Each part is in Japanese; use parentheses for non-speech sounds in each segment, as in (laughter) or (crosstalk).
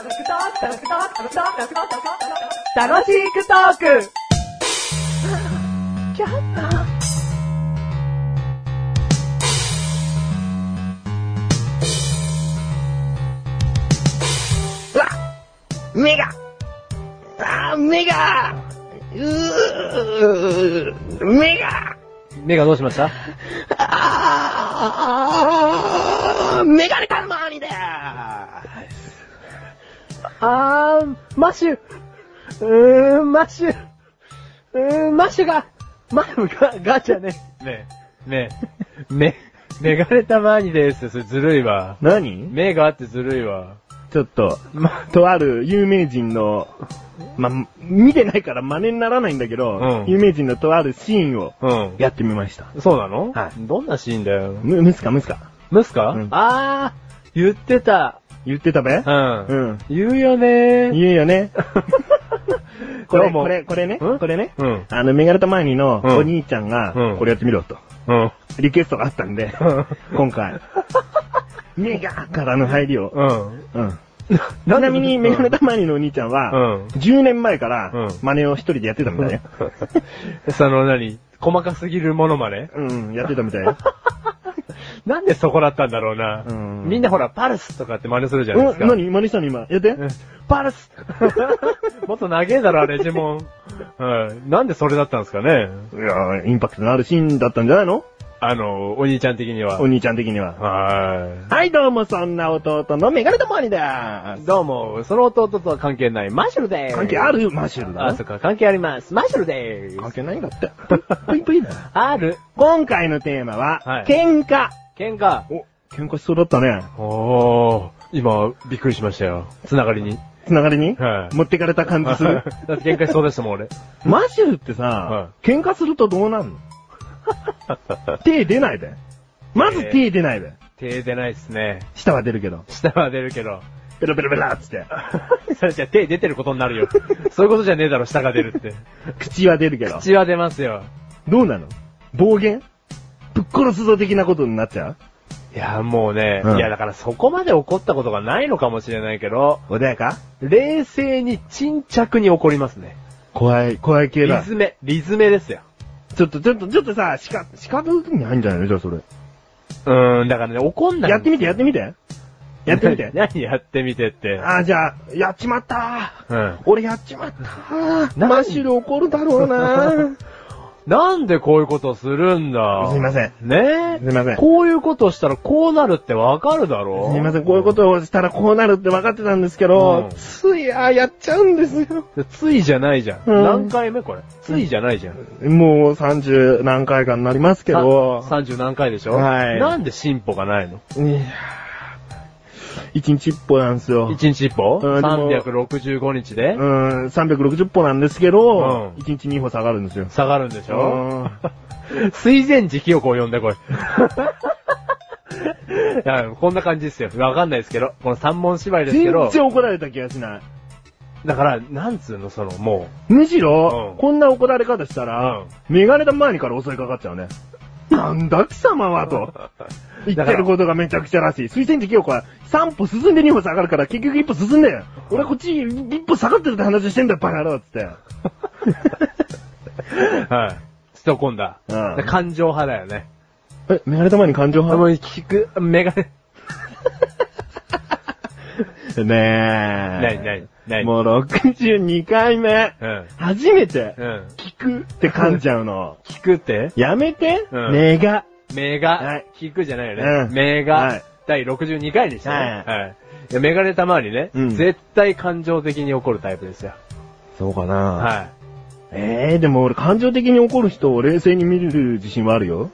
楽しくトーク。うわ目が。あー目が。うー目が。目がどうしました？あーメガネたまーあー、マッシュ。うーん、マッシュ。うーん、マッシュが、マッが、ガチャね。目、目、目、メガネたまーにです。それずるいわ。何？目があってずるいわ。ちょっと、ま、とある有名人の、ま、見てないから真似にならないんだけど、うん有名人のとあるシーンをうん。やってみました。そうなの？はいどんなシーンだよ。む、ムスカムスカムスカ、うんあー、言ってた。言ってたべ？うん。うん。言うよね言うよね。(laughs) これ、これ、これね、うん？これね、うん。あの、メガネた前にのうんお兄ちゃんがうん、これやってみろと、うん。リクエストがあったんで、うん今回、(laughs) メガからの入りを、うん。うん。ちなみに、メガネたまにのお兄ちゃんは、うん10年前からうん、真似を一人でやってたみたいよ。(laughs) その何？細かすぎるものまね？うん、やってたみたいよ。なんでそこだったんだろうな。うんみんなほら、パルスとかって真似するじゃないですか。うん、何？真似したの？今。やって。うんパルス (laughs) もっと長えだろ、あれ、呪文。うん。なんでそれだったんですかねいやインパクトのあるシーンだったんじゃないの？あの、お兄ちゃん的には。お兄ちゃん的には。ははい、どうも、そんな弟のメガネたまにだい。どうも、その弟とは関係ない、マッシュルでーす。関係ある？マッシュルだ？あ、ろそっか、関係あります。マッシュルでーす。関係ないんだって。ぷ (laughs) いぷいだよ。ある。今回のテーマは、はい喧嘩。喧嘩。お、喧嘩しそうだったね。おー、今、びっくりしましたよ。つながりに。つながりに、はい持ってかれた感じする？(laughs) だって喧嘩しそうでしたもん、俺。マッシュルってさ、は喧嘩するとどうなるの？(laughs) 手出ないべ。まず手出ないべ。手出ないっすね。舌は出るけど。下は出るけど。ペロペロペラっつって。そ (laughs) れじゃ手出てることになるよ。そういうことじゃねえだろ、下が出るって。口は出るけど。血は出ますよ。どうなの？暴言？ぶっ殺すぞ的なことになっちゃう？いや、もうね、うんいや、だからそこまで怒ったことがないのかもしれないけど、穏やか？冷静に沈着に怒りますね。怖い、怖い系だ。リズメ、リズメですよ。ちょっと、ちょっと、ちょっとさ、しか、しかぶに入んじゃないの？じゃあそれ。うーん、だからね、怒んない。やってみて、やってみて。やってみて。(laughs) 何やってみてって。あー、じゃあ、やっちまったうん。俺やっちまった何マッシュル怒るだろうな (laughs) なんでこういうことするんだ？すいません。ね？すいません。こういうことしたらこうなるってわかるだろすいません、こういうことをしたらこうなるって分かってたんですけど、うんつい、あーやっちゃうんですよ。ついじゃないじゃん。うん何回目これ？ついじゃないじゃん。もう30何回かになりますけど、さ30何回でしょ？はいなんで進歩がないの？いやー一日一歩なんですよ。?1 日1歩？うんでも ?365 日で？うん、360歩なんですけど、うん一日2歩下がるんですよ。下がるんでしうょん (laughs) 水前寺清子を呼んでこい。(laughs) いやこんな感じですよ。わかんないですけど。この三問芝居ですけ全ど。然怒られた気がしない。だから、なんつうの、その、もむしろ、うんこんな怒られ方したら、メガネた前にから襲いかかっちゃうね。なんだ貴様はと。(laughs) 言ってることがめちゃくちゃらしい。水仙寺清子は3歩進んで2歩下がるから結局1歩進んでよ。俺こっち1歩下がってるって話してんだよ、バカ野郎っつって。う、(laughs) はい。ストコンだ。うんで感情派だよね。え、メガネた前に感情あ、もう派聞く、メガネ。(laughs) ねえ。なになになにもう62回目。うん。初めて、うん。聞くって噛んじゃうの。聞くって？やめて、うんメガ。メガ、はい聞くじゃないよね。うんメガ、はい第62回でしたね。はいはい。メガネたまにね、うん絶対感情的に怒るタイプですよ。そうかなはええでも俺感情的に怒る人を冷静に見れる自信はあるよ。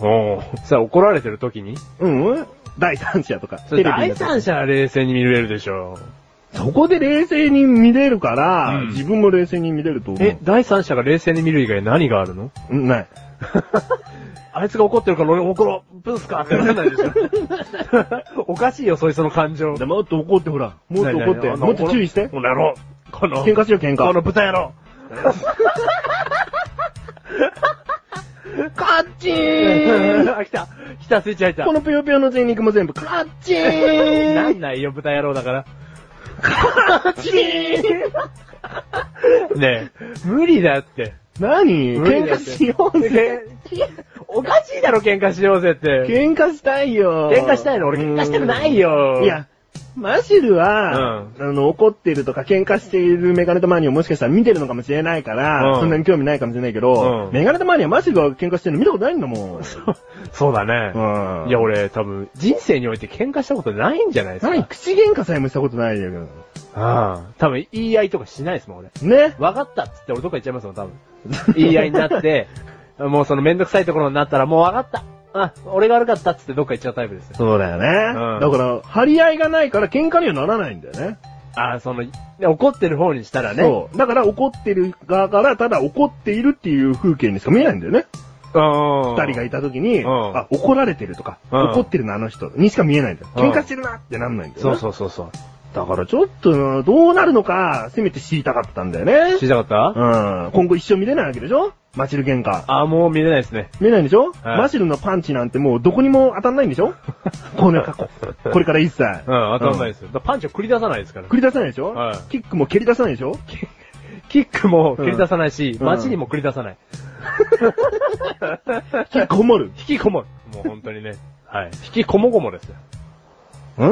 い。おーさあ怒られてる時に？うん第三者とか。テレビの第三者は冷静に見れるでしょそこで冷静に見れるから、うん自分も冷静に見れると思う。え、第三者が冷静に見る以外何があるの？うんない。(laughs) あいつが怒ってるから俺怒ろう、ブスかってならないでしょ (laughs) おかしいよ、そいつの感情。でもっと怒ってほら。もっと怒って。もっと注意して。この野郎。この、喧嘩しよう喧嘩。この豚野郎。カッチーンあ、来た。来た、スイッチ入った。このぷよぷよの全肉も全部カッチーンなんないよ、豚野郎だから。チーンねえ、無理だって。何？喧嘩しようぜ。おかしいだろ、喧嘩しようぜって。喧嘩したいよ。喧嘩したいの？俺喧嘩したくないよいや、マシルは、あの、怒ってるとか喧嘩しているメガネとマーニーをもしかしたら見てるのかもしれないから、うんそんなに興味ないかもしれないけど、うんメガネとマーニーはマシルが喧嘩してるの見たことないんだもん。そうだね。うんいや、俺、多分、人生において喧嘩したことないんじゃないですか。何口喧嘩さえもしたことないよ。ああ。多分、言い合いとかしないですもん、俺。ね。分かったっつって俺どっか行っちゃいますもん、多分。言い合いになって、(laughs) もうそのめんどくさいところになったら、もう分かった。あ、俺が悪かったっつってどっか行っちゃうタイプですよ。そうだよね。うんだから、張り合いがないから喧嘩にはならないんだよね。ああ、その、怒ってる方にしたらね。そう。だから怒ってる側から、ただ怒っているっていう風景にしか見えないんだよね。うん。二人がいた時に、うんあ、怒られてるとか、うん怒ってるな、あの人にしか見えないんだよ。うん喧嘩してるなってなんないんだよね。そうそうそうそう。だからちょっと、どうなるのか、せめて知りたかったんだよね。知りたかった？うん。今後一生見れないわけでしょ？マシル喧嘩。ああ、もう見れないですね。見れないでしょ、はいマシルのパンチなんてもうどこにも当たんないんでしょ？(laughs) この過去。これから一切。うん、当たんないですよ。だからパンチを繰り出さないですから。繰り出さないでしょ、はいキックも蹴り出さないでしょ？(laughs) キックも繰り出さないし、うん街にも繰り出さない。(laughs) 引きこもる。引きこもる。もう本当にね。はい。引きこもごもですよ。ん？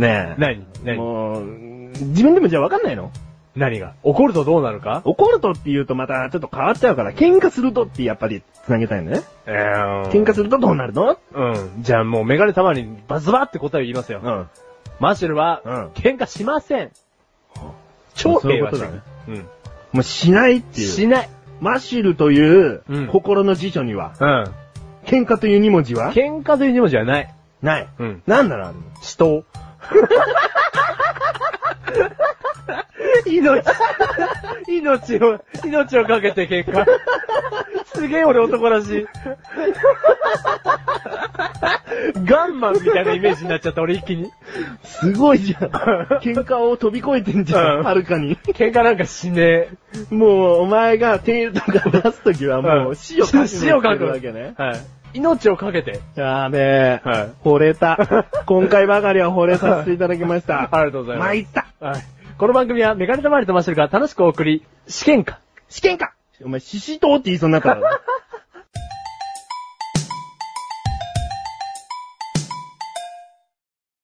ねえ。何？何？もう、自分でもじゃあ分かんないの？何が？怒るとどうなるか？怒るとって言うとまたちょっと変わっちゃうから、喧嘩するとってやっぱり繋げたいのね。えー喧嘩するとどうなるの？うん。じゃあもうメガネたまにバズバって答えを言いますよ。ん。マシュルは、うん喧嘩しません。超平和主ことだね義。もうしないっうん。ていう。しない。マシュルといううん心の辞書には、うん。喧嘩という2文字は？喧嘩という二文字はない。ない。うん。なんなのあるの？死闘。(laughs) 命、(laughs) 命を、命をかけて喧嘩。すげえ俺男らしい。ガンマンみたいなイメージになっちゃった俺一気に。すごいじゃん。(laughs) 喧嘩を飛び越えてんじゃうんん、はるかに。喧嘩なんかしねえ。もう、お前がテールとか出すときはもう死を覚悟死を覚悟してるわけね。はい。命をかけて。やべえ。はい惚れた。(laughs) 今回ばかりは惚れさせていただきました。ありがとうございます参った。はい。この番組はメガネたまりとマッシュルが楽しくお送り、試験か。試験かお前、シシトウって言いそうになったから。